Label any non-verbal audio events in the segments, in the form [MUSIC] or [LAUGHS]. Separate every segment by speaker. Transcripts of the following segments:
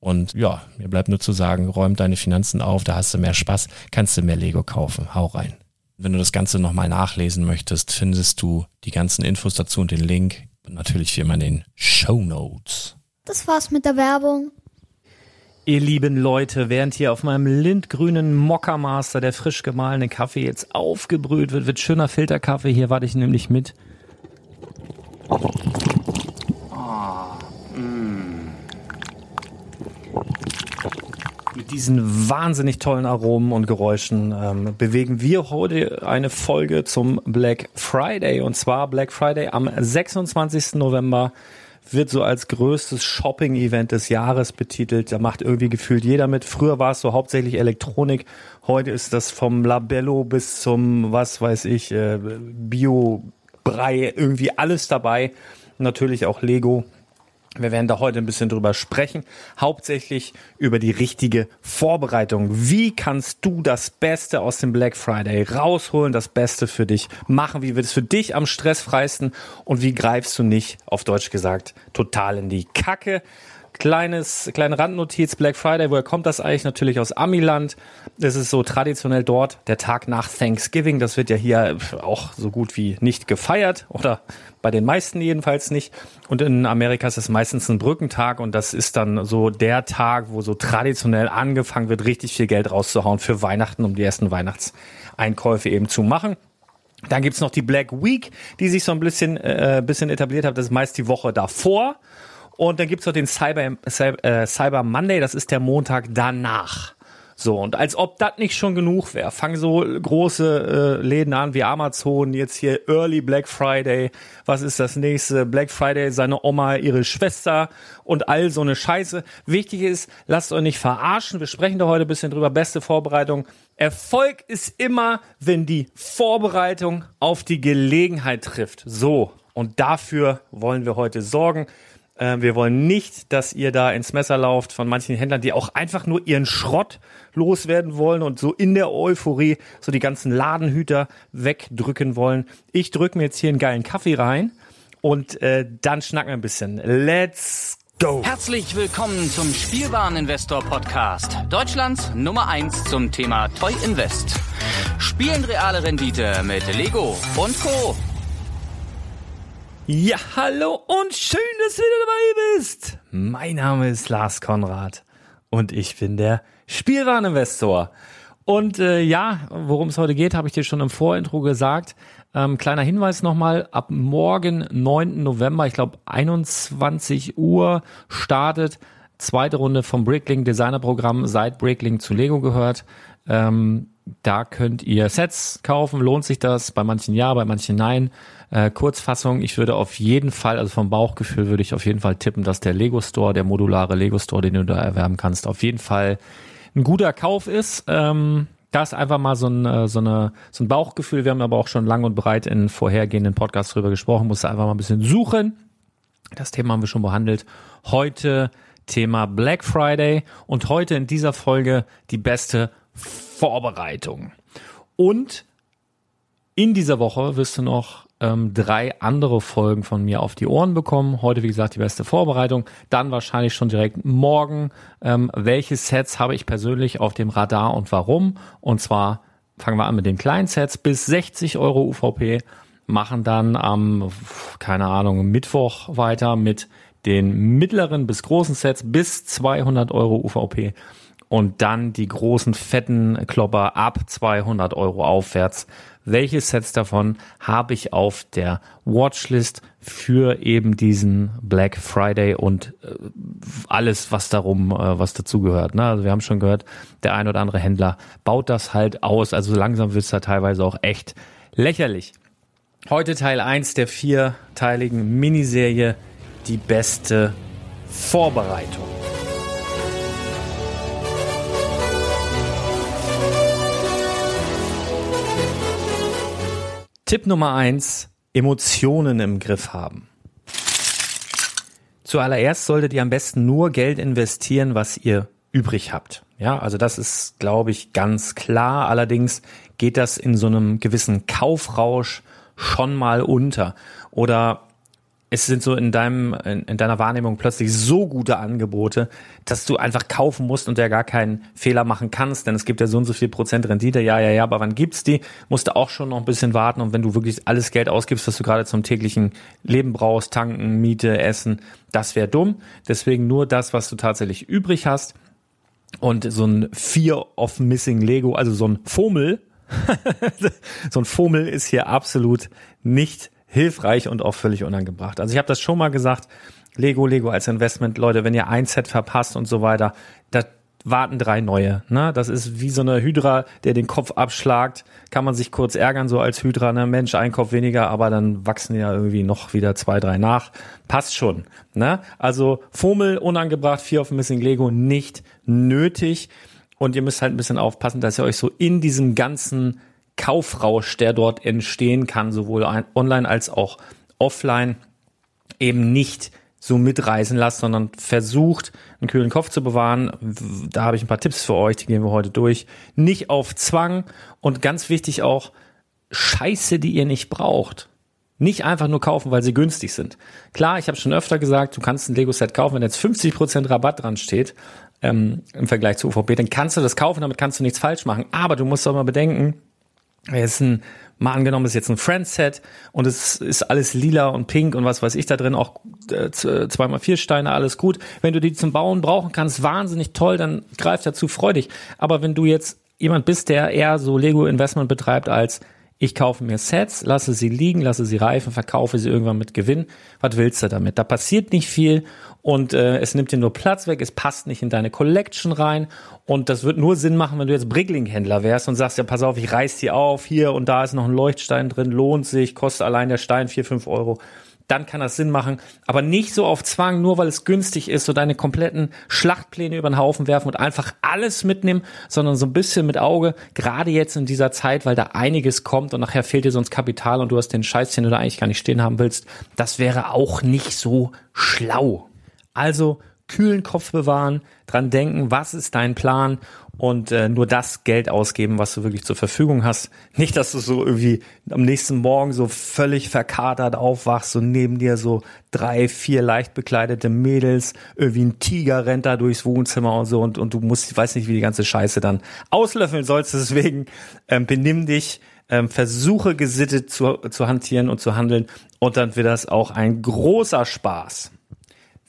Speaker 1: Und ja, mir bleibt nur zu sagen, räum deine Finanzen auf, da hast du mehr Spaß, kannst du mehr Lego kaufen. Hau rein. Wenn du das Ganze nochmal nachlesen möchtest, findest du die ganzen Infos dazu und den Link. Und natürlich wie immer in den Show Notes.
Speaker 2: Das war's mit der Werbung.
Speaker 3: Ihr lieben Leute, während hier auf meinem lindgrünen Mockermaster der frisch gemahlene Kaffee jetzt aufgebrüht wird, wird schöner Filterkaffee. Hier warte ich nämlich mit. Diesen wahnsinnig tollen Aromen und Geräuschen ähm, bewegen wir heute eine Folge zum Black Friday. Und zwar Black Friday am 26. November wird so als größtes Shopping-Event des Jahres betitelt. Da macht irgendwie gefühlt jeder mit. Früher war es so hauptsächlich Elektronik. Heute ist das vom Labello bis zum, was weiß ich, äh, Bio-Brei, irgendwie alles dabei. Natürlich auch Lego. Wir werden da heute ein bisschen drüber sprechen, hauptsächlich über die richtige Vorbereitung. Wie kannst du das Beste aus dem Black Friday rausholen, das Beste für dich machen? Wie wird es für dich am stressfreisten? Und wie greifst du nicht, auf Deutsch gesagt, total in die Kacke? Kleines, kleine Randnotiz, Black Friday, woher kommt das eigentlich? Natürlich aus Amiland. Es ist so traditionell dort der Tag nach Thanksgiving. Das wird ja hier auch so gut wie nicht gefeiert oder bei den meisten jedenfalls nicht. Und in Amerika ist es meistens ein Brückentag und das ist dann so der Tag, wo so traditionell angefangen wird, richtig viel Geld rauszuhauen für Weihnachten, um die ersten Weihnachtseinkäufe eben zu machen. Dann gibt's noch die Black Week, die sich so ein bisschen, äh, bisschen etabliert hat. Das ist meist die Woche davor. Und dann gibt's noch den Cyber, äh, Cyber Monday, das ist der Montag danach. So, und als ob das nicht schon genug wäre, fangen so große äh, Läden an wie Amazon, jetzt hier Early Black Friday, was ist das nächste? Black Friday, seine Oma, ihre Schwester und all so eine Scheiße. Wichtig ist, lasst euch nicht verarschen, wir sprechen da heute ein bisschen drüber, beste Vorbereitung. Erfolg ist immer, wenn die Vorbereitung auf die Gelegenheit trifft. So, und dafür wollen wir heute sorgen. Äh, wir wollen nicht, dass ihr da ins Messer lauft von manchen Händlern, die auch einfach nur ihren Schrott loswerden wollen und so in der Euphorie so die ganzen Ladenhüter wegdrücken wollen. Ich drücke mir jetzt hier einen geilen Kaffee rein und äh, dann schnacken wir ein bisschen. Let's go!
Speaker 4: Herzlich willkommen zum Spielwareninvestor Podcast. Deutschlands Nummer 1 zum Thema Toy Invest. Spielen reale Rendite mit Lego und Co.
Speaker 3: Ja, hallo und schön, dass du wieder dabei bist. Mein Name ist Lars Konrad und ich bin der Spielwareninvestor. Und äh, ja, worum es heute geht, habe ich dir schon im Vorintro gesagt. Ähm, kleiner Hinweis nochmal, ab morgen, 9. November, ich glaube 21 Uhr, startet zweite Runde vom Bricklink Designerprogramm, seit Bricklink zu Lego gehört. Ähm, da könnt ihr Sets kaufen, lohnt sich das, bei manchen ja, bei manchen nein. Äh, Kurzfassung, ich würde auf jeden Fall, also vom Bauchgefühl würde ich auf jeden Fall tippen, dass der Lego Store, der modulare Lego Store, den du da erwerben kannst, auf jeden Fall ein guter Kauf ist. Ähm, das ist einfach mal so ein, äh, so, eine, so ein Bauchgefühl. Wir haben aber auch schon lang und breit in vorhergehenden Podcasts drüber gesprochen. Musste einfach mal ein bisschen suchen. Das Thema haben wir schon behandelt. Heute Thema Black Friday und heute in dieser Folge die beste Vorbereitung. Und in dieser Woche wirst du noch ähm, drei andere Folgen von mir auf die Ohren bekommen. Heute, wie gesagt, die beste Vorbereitung. Dann wahrscheinlich schon direkt morgen. Ähm, welche Sets habe ich persönlich auf dem Radar und warum? Und zwar fangen wir an mit den kleinen Sets bis 60 Euro UVP. Machen dann am, keine Ahnung, Mittwoch weiter mit den mittleren bis großen Sets bis 200 Euro UVP und dann die großen fetten Klopper ab 200 Euro aufwärts welche Sets davon habe ich auf der Watchlist für eben diesen Black Friday und äh, alles, was darum, äh, was dazugehört. Ne? Also wir haben schon gehört, der ein oder andere Händler baut das halt aus. Also langsam wird es da teilweise auch echt lächerlich. Heute Teil 1 der vierteiligen Miniserie, die beste Vorbereitung. Tipp Nummer eins, Emotionen im Griff haben. Zuallererst solltet ihr am besten nur Geld investieren, was ihr übrig habt. Ja, also das ist, glaube ich, ganz klar. Allerdings geht das in so einem gewissen Kaufrausch schon mal unter. Oder es sind so in deinem, in, in, deiner Wahrnehmung plötzlich so gute Angebote, dass du einfach kaufen musst und ja gar keinen Fehler machen kannst, denn es gibt ja so und so viel Prozent Rendite, ja, ja, ja, aber wann gibt's die? Musst du auch schon noch ein bisschen warten und wenn du wirklich alles Geld ausgibst, was du gerade zum täglichen Leben brauchst, tanken, Miete, Essen, das wäre dumm. Deswegen nur das, was du tatsächlich übrig hast und so ein Fear of Missing Lego, also so ein Fummel, [LAUGHS] so ein Fummel ist hier absolut nicht hilfreich und auch völlig unangebracht. Also ich habe das schon mal gesagt, Lego, Lego als Investment, Leute, wenn ihr ein Set verpasst und so weiter, da warten drei neue. Ne? Das ist wie so eine Hydra, der den Kopf abschlagt. Kann man sich kurz ärgern, so als Hydra, ne? Mensch, ein Kopf weniger, aber dann wachsen ja irgendwie noch wieder zwei, drei nach. Passt schon. Ne? Also Fummel, unangebracht, Fear of Missing Lego, nicht nötig. Und ihr müsst halt ein bisschen aufpassen, dass ihr euch so in diesem ganzen Kaufrausch, der dort entstehen kann, sowohl online als auch offline, eben nicht so mitreißen lasst, sondern versucht, einen kühlen Kopf zu bewahren. Da habe ich ein paar Tipps für euch, die gehen wir heute durch. Nicht auf Zwang und ganz wichtig auch Scheiße, die ihr nicht braucht. Nicht einfach nur kaufen, weil sie günstig sind. Klar, ich habe schon öfter gesagt, du kannst ein Lego-Set kaufen, wenn jetzt 50% Rabatt dran steht ähm, im Vergleich zu UVP, dann kannst du das kaufen, damit kannst du nichts falsch machen. Aber du musst doch mal bedenken, ist ein, mal angenommen, ist jetzt ein Friend-Set und es ist alles lila und pink und was weiß ich da drin, auch äh, zweimal vier Steine, alles gut. Wenn du die zum Bauen brauchen kannst, wahnsinnig toll, dann greif dazu freudig. Aber wenn du jetzt jemand bist, der eher so Lego-Investment betreibt als ich kaufe mir Sets, lasse sie liegen, lasse sie reifen, verkaufe sie irgendwann mit Gewinn. Was willst du damit? Da passiert nicht viel und äh, es nimmt dir nur Platz weg, es passt nicht in deine Collection rein und das wird nur Sinn machen, wenn du jetzt Bricklink-Händler wärst und sagst, ja, pass auf, ich reiß die auf, hier und da ist noch ein Leuchtstein drin, lohnt sich, kostet allein der Stein vier fünf Euro dann kann das Sinn machen. Aber nicht so auf Zwang, nur weil es günstig ist, so deine kompletten Schlachtpläne über den Haufen werfen und einfach alles mitnehmen, sondern so ein bisschen mit Auge, gerade jetzt in dieser Zeit, weil da einiges kommt und nachher fehlt dir sonst Kapital und du hast den Scheiß, den du da eigentlich gar nicht stehen haben willst. Das wäre auch nicht so schlau. Also kühlen Kopf bewahren, dran denken, was ist dein Plan und äh, nur das Geld ausgeben, was du wirklich zur Verfügung hast. Nicht, dass du so irgendwie am nächsten Morgen so völlig verkatert aufwachst und neben dir so drei, vier leicht bekleidete Mädels, irgendwie ein Tiger rennt da durchs Wohnzimmer und so und, und du musst, ich weiß nicht, wie die ganze Scheiße dann auslöffeln sollst. Deswegen ähm, benimm dich, ähm, versuche gesittet zu, zu hantieren und zu handeln und dann wird das auch ein großer Spaß.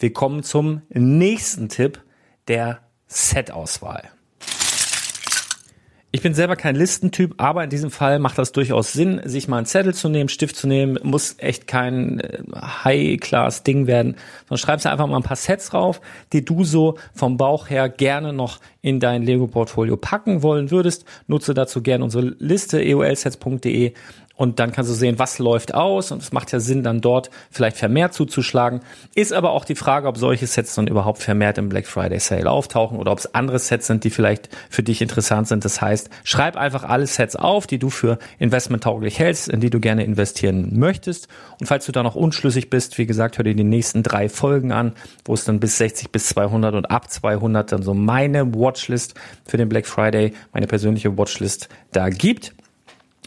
Speaker 3: Wir kommen zum nächsten Tipp, der Set-Auswahl. Ich bin selber kein Listentyp, aber in diesem Fall macht das durchaus Sinn, sich mal einen Zettel zu nehmen, Stift zu nehmen, muss echt kein äh, High-Class-Ding werden, sondern schreibst einfach mal ein paar Sets drauf, die du so vom Bauch her gerne noch in dein Lego-Portfolio packen wollen würdest. Nutze dazu gerne unsere Liste eolsets.de und dann kannst du sehen, was läuft aus und es macht ja Sinn, dann dort vielleicht vermehrt zuzuschlagen. Ist aber auch die Frage, ob solche Sets dann überhaupt vermehrt im Black Friday Sale auftauchen oder ob es andere Sets sind, die vielleicht für dich interessant sind. Das heißt, schreib einfach alle Sets auf, die du für investmenttauglich hältst, in die du gerne investieren möchtest. Und falls du da noch unschlüssig bist, wie gesagt, hör dir die nächsten drei Folgen an, wo es dann bis 60 bis 200 und ab 200 dann so meine Watchlist für den Black Friday, meine persönliche Watchlist da gibt.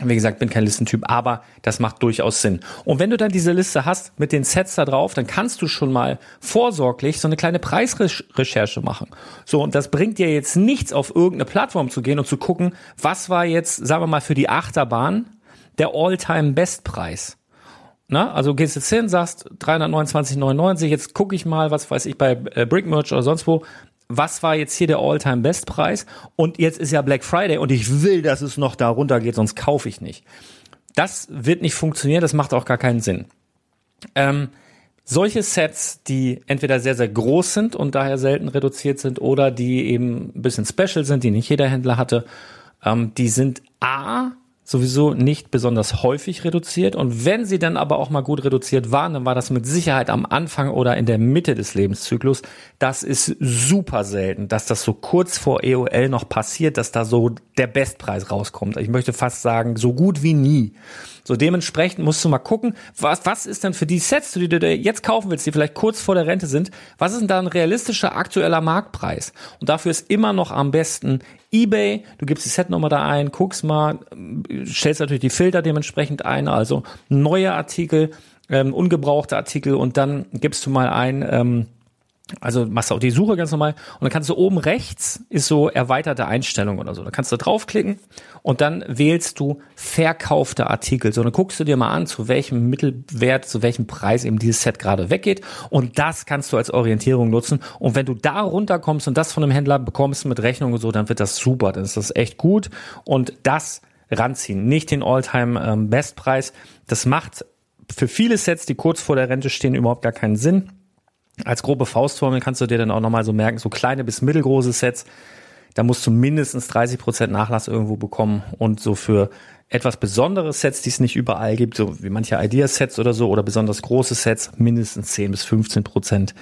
Speaker 3: Wie gesagt, bin kein Listentyp, aber das macht durchaus Sinn. Und wenn du dann diese Liste hast mit den Sets da drauf, dann kannst du schon mal vorsorglich so eine kleine Preisrecherche machen. So, und das bringt dir jetzt nichts, auf irgendeine Plattform zu gehen und zu gucken, was war jetzt, sagen wir mal, für die Achterbahn der All-Time-Bestpreis. Na, also gehst jetzt hin, sagst 329,99, jetzt gucke ich mal, was weiß ich, bei äh, Brickmerch oder sonst wo, was war jetzt hier der All-Time-Bestpreis und jetzt ist ja Black Friday und ich will, dass es noch da runter geht, sonst kaufe ich nicht. Das wird nicht funktionieren, das macht auch gar keinen Sinn. Ähm, solche Sets, die entweder sehr, sehr groß sind und daher selten reduziert sind oder die eben ein bisschen special sind, die nicht jeder Händler hatte, ähm, die sind A, sowieso nicht besonders häufig reduziert. Und wenn sie dann aber auch mal gut reduziert waren, dann war das mit Sicherheit am Anfang oder in der Mitte des Lebenszyklus. Das ist super selten, dass das so kurz vor EOL noch passiert, dass da so der Bestpreis rauskommt. Ich möchte fast sagen, so gut wie nie. So dementsprechend musst du mal gucken, was, was ist denn für die Sets, die du dir jetzt kaufen willst, die vielleicht kurz vor der Rente sind, was ist denn da ein realistischer aktueller Marktpreis? Und dafür ist immer noch am besten eBay, du gibst die Setnummer da ein, guckst mal, stellst natürlich die Filter dementsprechend ein, also neue Artikel, ähm, ungebrauchte Artikel und dann gibst du mal ein, ähm, also machst du auch die Suche ganz normal und dann kannst du oben rechts ist so erweiterte Einstellung oder so. Da kannst du draufklicken und dann wählst du verkaufte Artikel. So, dann guckst du dir mal an, zu welchem Mittelwert, zu welchem Preis eben dieses Set gerade weggeht und das kannst du als Orientierung nutzen. Und wenn du da runterkommst und das von einem Händler bekommst mit Rechnung und so, dann wird das super, dann ist das echt gut und das ranziehen, nicht den Alltime ähm, Bestpreis. Das macht für viele Sets, die kurz vor der Rente stehen, überhaupt gar keinen Sinn als grobe Faustformel kannst du dir dann auch nochmal so merken, so kleine bis mittelgroße Sets, da musst du mindestens 30 Prozent Nachlass irgendwo bekommen und so für etwas besondere Sets, die es nicht überall gibt, so wie manche Idea-Sets oder so oder besonders große Sets, mindestens 10 bis 15 Prozent,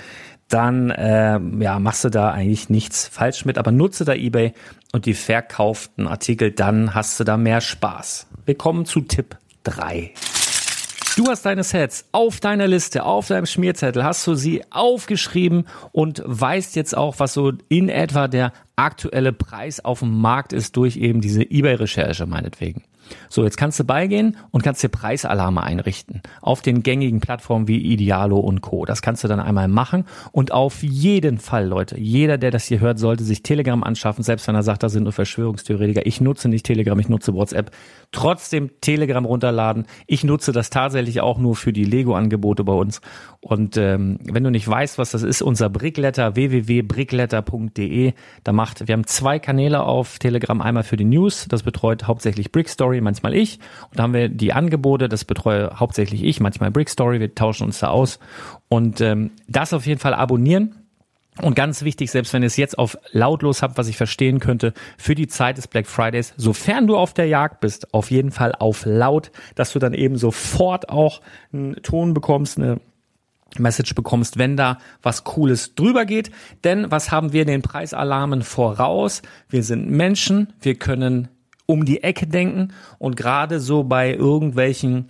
Speaker 3: dann äh, ja, machst du da eigentlich nichts falsch mit, aber nutze da eBay und die verkauften Artikel, dann hast du da mehr Spaß. Wir kommen zu Tipp 3. Du hast deine Sets auf deiner Liste, auf deinem Schmierzettel, hast du sie aufgeschrieben und weißt jetzt auch, was so in etwa der aktuelle Preis auf dem Markt ist durch eben diese eBay-Recherche meinetwegen. So, jetzt kannst du beigehen und kannst dir Preisalarme einrichten auf den gängigen Plattformen wie Idealo und Co. Das kannst du dann einmal machen und auf jeden Fall, Leute, jeder, der das hier hört, sollte sich Telegram anschaffen, selbst wenn er sagt, da sind nur Verschwörungstheoretiker. Ich nutze nicht Telegram, ich nutze WhatsApp. Trotzdem Telegram runterladen. Ich nutze das tatsächlich auch nur für die Lego-Angebote bei uns. Und ähm, wenn du nicht weißt, was das ist, unser Brickletter www.brickletter.de. Da macht, wir haben zwei Kanäle auf Telegram, einmal für die News, das betreut hauptsächlich Brickstory Story, manchmal ich. Und da haben wir die Angebote, das betreue hauptsächlich ich, manchmal Brick Story, wir tauschen uns da aus. Und ähm, das auf jeden Fall abonnieren. Und ganz wichtig, selbst wenn ihr es jetzt auf lautlos habt, was ich verstehen könnte, für die Zeit des Black Fridays, sofern du auf der Jagd bist, auf jeden Fall auf laut, dass du dann eben sofort auch einen Ton bekommst, eine Message bekommst, wenn da was Cooles drüber geht. Denn was haben wir den Preisalarmen voraus? Wir sind Menschen, wir können um die Ecke denken und gerade so bei irgendwelchen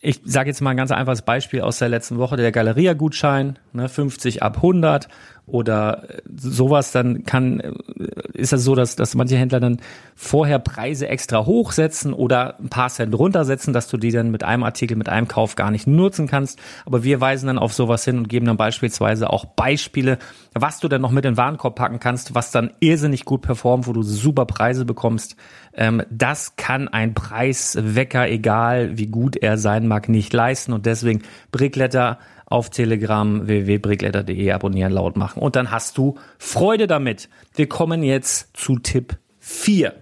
Speaker 3: ich sage jetzt mal ein ganz einfaches Beispiel aus der letzten Woche, der Galeria-Gutschein, ne, 50 ab 100, oder sowas, dann kann, ist es so, dass, dass manche Händler dann vorher Preise extra hochsetzen oder ein paar Cent runtersetzen, dass du die dann mit einem Artikel, mit einem Kauf gar nicht nutzen kannst. Aber wir weisen dann auf sowas hin und geben dann beispielsweise auch Beispiele, was du dann noch mit in den Warenkorb packen kannst, was dann irrsinnig gut performt, wo du super Preise bekommst. Ähm, das kann ein Preiswecker, egal wie gut er sein mag, nicht leisten. Und deswegen Brickletter auf Telegram www.brickletter.de abonnieren, laut machen. Und dann hast du Freude damit. Wir kommen jetzt zu Tipp 4.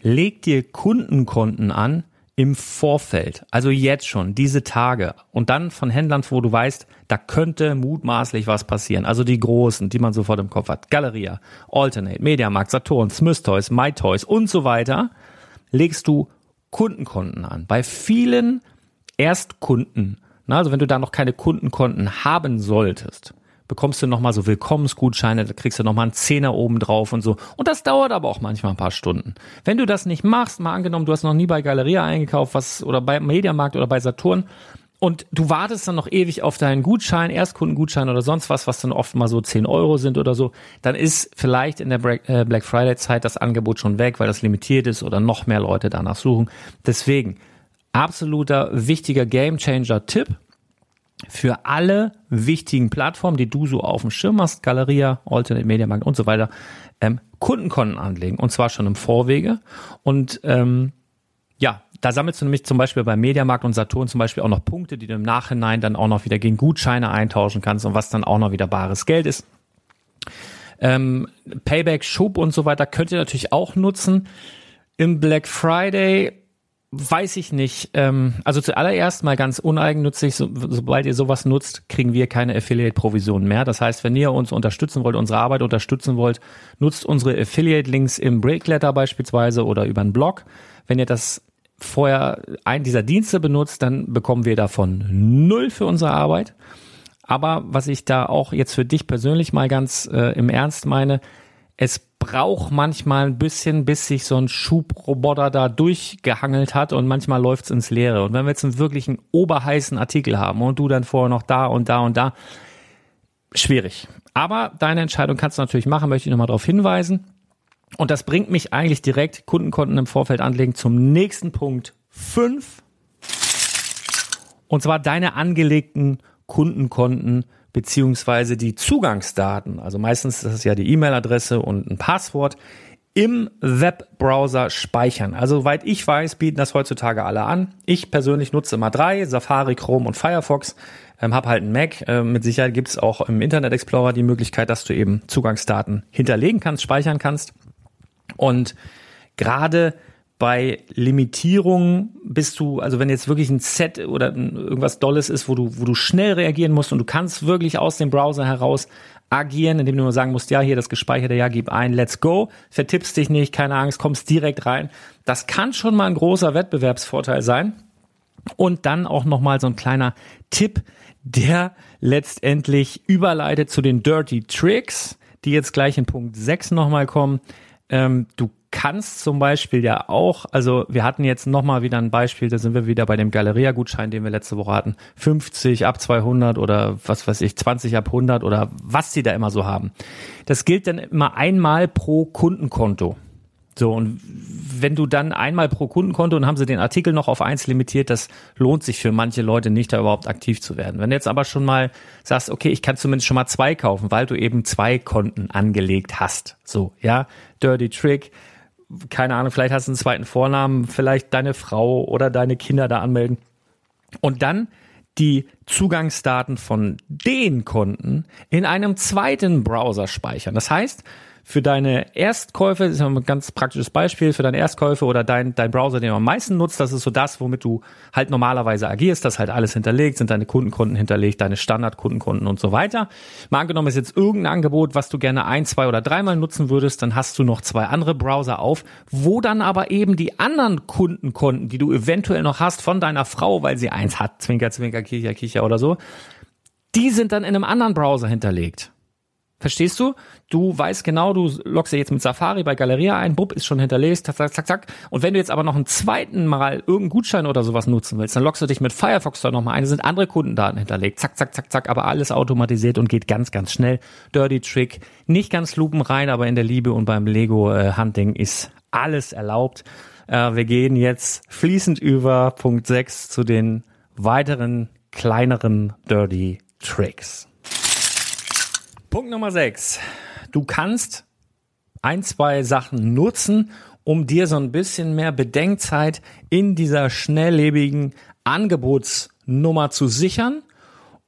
Speaker 3: Leg dir Kundenkonten an im Vorfeld, also jetzt schon, diese Tage und dann von Händlern, wo du weißt, da könnte mutmaßlich was passieren. Also die großen, die man sofort im Kopf hat. Galeria, Alternate, Mediamarkt, Saturn, Smith Toys, My Toys und so weiter. Legst du Kundenkonten an. Bei vielen Erstkunden na, also wenn du da noch keine Kundenkonten haben solltest, bekommst du nochmal so Willkommensgutscheine, da kriegst du nochmal einen Zehner oben drauf und so. Und das dauert aber auch manchmal ein paar Stunden. Wenn du das nicht machst, mal angenommen, du hast noch nie bei Galeria eingekauft, was, oder bei Mediamarkt oder bei Saturn, und du wartest dann noch ewig auf deinen Gutschein, Erstkundengutschein oder sonst was, was dann oft mal so 10 Euro sind oder so, dann ist vielleicht in der äh, Black Friday Zeit das Angebot schon weg, weil das limitiert ist oder noch mehr Leute danach suchen. Deswegen, absoluter wichtiger Gamechanger-Tipp für alle wichtigen Plattformen, die du so auf dem Schirm hast, Galeria, Alternate Media Markt und so weiter, ähm, Kundenkonten anlegen und zwar schon im Vorwege und ähm, ja, da sammelst du nämlich zum Beispiel bei Mediamarkt und Saturn zum Beispiel auch noch Punkte, die du im Nachhinein dann auch noch wieder gegen Gutscheine eintauschen kannst und was dann auch noch wieder bares Geld ist. Ähm, Payback, Schub und so weiter könnt ihr natürlich auch nutzen. Im Black Friday Weiß ich nicht. Ähm, also zuallererst mal ganz uneigennützig, so, sobald ihr sowas nutzt, kriegen wir keine Affiliate-Provisionen mehr. Das heißt, wenn ihr uns unterstützen wollt, unsere Arbeit unterstützen wollt, nutzt unsere Affiliate-Links im Breakletter beispielsweise oder über einen Blog. Wenn ihr das vorher einen dieser Dienste benutzt, dann bekommen wir davon null für unsere Arbeit. Aber was ich da auch jetzt für dich persönlich mal ganz äh, im Ernst meine, es braucht manchmal ein bisschen, bis sich so ein Schubroboter da durchgehangelt hat und manchmal läuft's ins Leere. Und wenn wir jetzt einen wirklichen oberheißen Artikel haben und du dann vorher noch da und da und da, schwierig. Aber deine Entscheidung kannst du natürlich machen, möchte ich nochmal darauf hinweisen. Und das bringt mich eigentlich direkt Kundenkonten im Vorfeld anlegen zum nächsten Punkt 5. Und zwar deine angelegten Kundenkonten beziehungsweise die Zugangsdaten, also meistens ist es ja die E-Mail-Adresse und ein Passwort, im Webbrowser speichern. Also soweit ich weiß, bieten das heutzutage alle an. Ich persönlich nutze immer drei, Safari, Chrome und Firefox. Ähm, hab halt einen Mac. Ähm, mit Sicherheit gibt's auch im Internet Explorer die Möglichkeit, dass du eben Zugangsdaten hinterlegen kannst, speichern kannst. Und gerade bei Limitierungen bist du, also wenn jetzt wirklich ein Set oder irgendwas Dolles ist, wo du, wo du schnell reagieren musst und du kannst wirklich aus dem Browser heraus agieren, indem du nur sagen musst, ja, hier das gespeicherte, ja, gib ein, let's go, vertippst dich nicht, keine Angst, kommst direkt rein. Das kann schon mal ein großer Wettbewerbsvorteil sein. Und dann auch nochmal so ein kleiner Tipp, der letztendlich überleitet zu den Dirty Tricks, die jetzt gleich in Punkt 6 nochmal kommen. Ähm, du kannst zum Beispiel ja auch, also wir hatten jetzt nochmal wieder ein Beispiel, da sind wir wieder bei dem Galeria-Gutschein, den wir letzte Woche hatten, 50 ab 200 oder was weiß ich, 20 ab 100 oder was die da immer so haben. Das gilt dann immer einmal pro Kundenkonto. So, und wenn du dann einmal pro Kundenkonto und haben sie den Artikel noch auf eins limitiert, das lohnt sich für manche Leute nicht, da überhaupt aktiv zu werden. Wenn du jetzt aber schon mal sagst, okay, ich kann zumindest schon mal zwei kaufen, weil du eben zwei Konten angelegt hast. So, ja, Dirty Trick, keine Ahnung, vielleicht hast du einen zweiten Vornamen, vielleicht deine Frau oder deine Kinder da anmelden. Und dann die Zugangsdaten von den Konten in einem zweiten Browser speichern. Das heißt, für deine Erstkäufe, das ist ein ganz praktisches Beispiel, für deine Erstkäufe oder dein, dein Browser, den du am meisten nutzt, das ist so das, womit du halt normalerweise agierst, das halt alles hinterlegt, sind deine Kundenkonten hinterlegt, deine Standardkundenkonten und so weiter. Mal angenommen ist jetzt irgendein Angebot, was du gerne ein, zwei oder dreimal nutzen würdest, dann hast du noch zwei andere Browser auf, wo dann aber eben die anderen Kundenkonten, die du eventuell noch hast von deiner Frau, weil sie eins hat, Zwinker, Zwinker, Kicher, Kicher oder so, die sind dann in einem anderen Browser hinterlegt. Verstehst du? Du weißt genau, du loggst ja jetzt mit Safari bei Galeria ein, Bub ist schon hinterlegt, zack, zack, zack, zack. Und wenn du jetzt aber noch einen zweiten Mal irgendeinen Gutschein oder sowas nutzen willst, dann loggst du dich mit Firefox da nochmal ein, da sind andere Kundendaten hinterlegt, zack, zack, zack, zack, aber alles automatisiert und geht ganz, ganz schnell. Dirty Trick, nicht ganz lupenrein, aber in der Liebe und beim Lego äh, Hunting ist alles erlaubt. Äh, wir gehen jetzt fließend über Punkt 6 zu den weiteren kleineren Dirty Tricks. Punkt Nummer 6. Du kannst ein, zwei Sachen nutzen, um dir so ein bisschen mehr Bedenkzeit in dieser schnelllebigen Angebotsnummer zu sichern,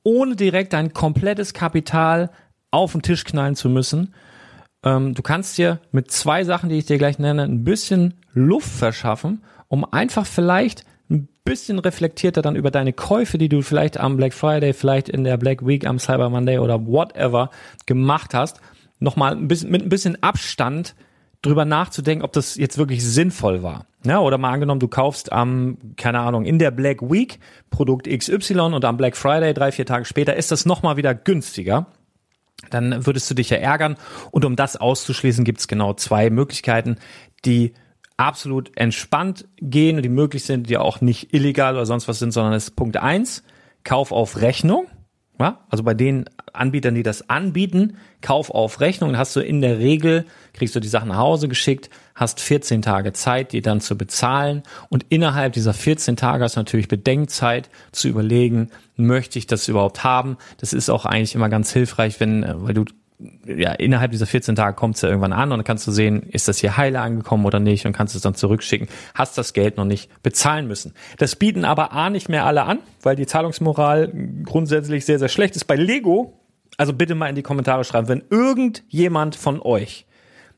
Speaker 3: ohne direkt dein komplettes Kapital auf den Tisch knallen zu müssen. Ähm, du kannst dir mit zwei Sachen, die ich dir gleich nenne, ein bisschen Luft verschaffen, um einfach vielleicht bisschen reflektierter dann über deine Käufe, die du vielleicht am Black Friday, vielleicht in der Black Week, am Cyber Monday oder whatever gemacht hast, nochmal ein bisschen, mit ein bisschen Abstand drüber nachzudenken, ob das jetzt wirklich sinnvoll war. Ja, oder mal angenommen, du kaufst am, keine Ahnung, in der Black Week Produkt XY und am Black Friday, drei, vier Tage später, ist das nochmal wieder günstiger. Dann würdest du dich ja ärgern. Und um das auszuschließen, gibt es genau zwei Möglichkeiten, die absolut entspannt gehen die möglich sind, die auch nicht illegal oder sonst was sind, sondern es ist Punkt eins Kauf auf Rechnung. Ja, also bei den Anbietern, die das anbieten, Kauf auf Rechnung, hast du in der Regel, kriegst du die Sachen nach Hause geschickt, hast 14 Tage Zeit, die dann zu bezahlen und innerhalb dieser 14 Tage hast du natürlich Bedenkzeit zu überlegen, möchte ich das überhaupt haben? Das ist auch eigentlich immer ganz hilfreich, wenn, äh, weil du ja, innerhalb dieser 14 Tage kommt es ja irgendwann an und dann kannst du sehen, ist das hier heile angekommen oder nicht und kannst es dann zurückschicken. Hast das Geld noch nicht bezahlen müssen. Das bieten aber A nicht mehr alle an, weil die Zahlungsmoral grundsätzlich sehr, sehr schlecht ist. Bei Lego, also bitte mal in die Kommentare schreiben, wenn irgendjemand von euch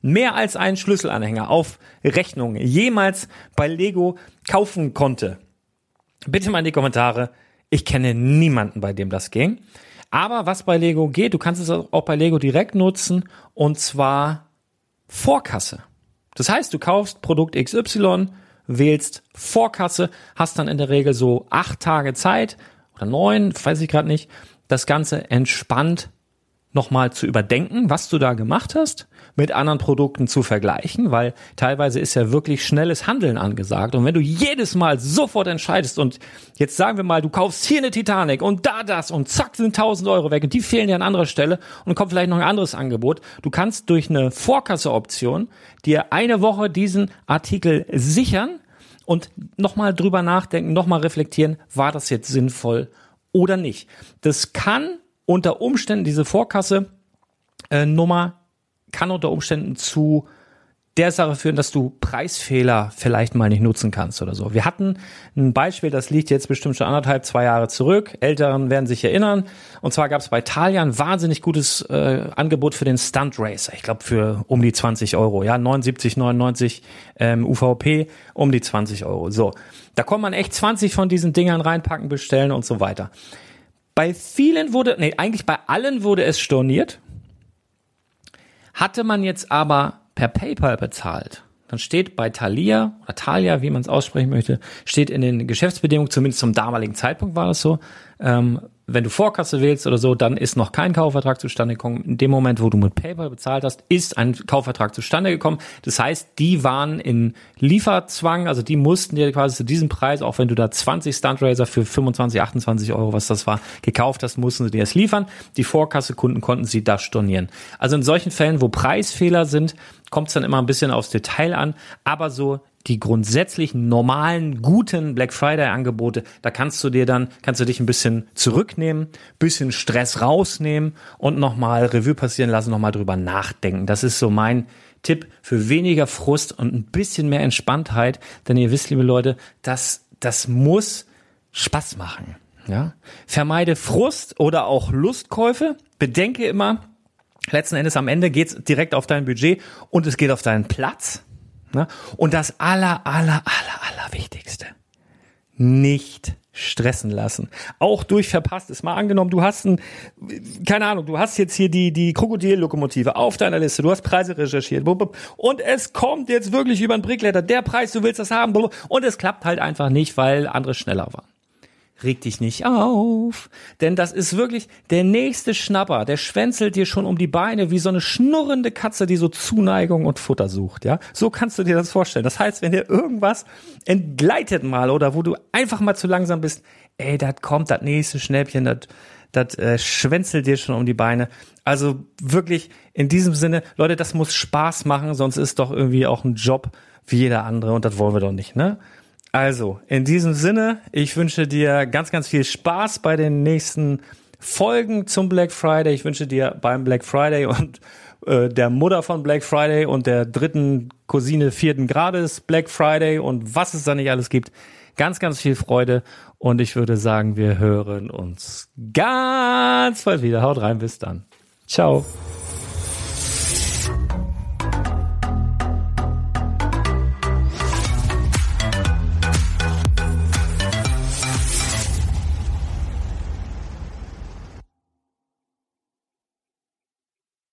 Speaker 3: mehr als einen Schlüsselanhänger auf Rechnung jemals bei Lego kaufen konnte, bitte mal in die Kommentare. Ich kenne niemanden, bei dem das ging. Aber was bei Lego geht, du kannst es auch bei Lego direkt nutzen und zwar Vorkasse. Das heißt, du kaufst Produkt XY, wählst Vorkasse, hast dann in der Regel so acht Tage Zeit oder neun, weiß ich gerade nicht, das Ganze entspannt nochmal zu überdenken, was du da gemacht hast, mit anderen Produkten zu vergleichen, weil teilweise ist ja wirklich schnelles Handeln angesagt. Und wenn du jedes Mal sofort entscheidest und jetzt sagen wir mal, du kaufst hier eine Titanic und da das und zack sind 1000 Euro weg und die fehlen dir an anderer Stelle und kommt vielleicht noch ein anderes Angebot. Du kannst durch eine Vorkasse-Option dir eine Woche diesen Artikel sichern und nochmal drüber nachdenken, nochmal reflektieren, war das jetzt sinnvoll oder nicht. Das kann unter Umständen diese Vorkasse äh, Nummer kann unter Umständen zu der Sache führen, dass du Preisfehler vielleicht mal nicht nutzen kannst oder so. Wir hatten ein Beispiel, das liegt jetzt bestimmt schon anderthalb, zwei Jahre zurück. Älteren werden sich erinnern. Und zwar gab es bei Thalia ein wahnsinnig gutes äh, Angebot für den Stunt Racer. Ich glaube für um die 20 Euro. Ja, 79, 99 ähm, UVP, um die 20 Euro. So, da kann man echt 20 von diesen Dingern reinpacken, bestellen und so weiter. Bei vielen wurde, nee, eigentlich bei allen wurde es storniert. Hatte man jetzt aber per PayPal bezahlt, dann steht bei Thalia oder Thalia, wie man es aussprechen möchte, steht in den Geschäftsbedingungen, zumindest zum damaligen Zeitpunkt war das so, ähm, wenn du Vorkasse wählst oder so, dann ist noch kein Kaufvertrag zustande gekommen. In dem Moment, wo du mit PayPal bezahlt hast, ist ein Kaufvertrag zustande gekommen. Das heißt, die waren in Lieferzwang, also die mussten dir quasi zu diesem Preis, auch wenn du da 20 Stuntracer für 25, 28 Euro, was das war, gekauft hast, mussten sie dir das liefern. Die Vorkasse-Kunden konnten sie da stornieren. Also in solchen Fällen, wo Preisfehler sind, kommt es dann immer ein bisschen aufs Detail an, aber so die grundsätzlich normalen, guten Black Friday Angebote, da kannst du dir dann, kannst du dich ein bisschen zurücknehmen, bisschen Stress rausnehmen und nochmal Revue passieren lassen, nochmal drüber nachdenken. Das ist so mein Tipp für weniger Frust und ein bisschen mehr Entspanntheit, denn ihr wisst, liebe Leute, das, das muss Spaß machen. Ja? Vermeide Frust oder auch Lustkäufe. Bedenke immer, letzten Endes am Ende geht's direkt auf dein Budget und es geht auf deinen Platz. Ne? Und das aller, aller, aller, aller Wichtigste. Nicht stressen lassen. Auch durch verpasstes. Mal angenommen, du hast ein, keine Ahnung, du hast jetzt hier die, die Krokodillokomotive auf deiner Liste, du hast Preise recherchiert und es kommt jetzt wirklich über den Brickletter, der Preis, du willst das haben und es klappt halt einfach nicht, weil andere schneller waren reg dich nicht auf, denn das ist wirklich der nächste Schnapper, der schwänzelt dir schon um die Beine wie so eine schnurrende Katze, die so Zuneigung und Futter sucht, ja? So kannst du dir das vorstellen. Das heißt, wenn dir irgendwas entgleitet mal oder wo du einfach mal zu langsam bist, ey, das kommt das nächste Schnäppchen, das das äh, schwänzelt dir schon um die Beine. Also wirklich in diesem Sinne, Leute, das muss Spaß machen, sonst ist doch irgendwie auch ein Job wie jeder andere und das wollen wir doch nicht, ne? Also, in diesem Sinne, ich wünsche dir ganz, ganz viel Spaß bei den nächsten Folgen zum Black Friday. Ich wünsche dir beim Black Friday und äh, der Mutter von Black Friday und der dritten Cousine vierten Grades Black Friday und was es da nicht alles gibt. Ganz, ganz viel Freude und ich würde sagen, wir hören uns ganz bald wieder. Haut rein, bis dann. Ciao.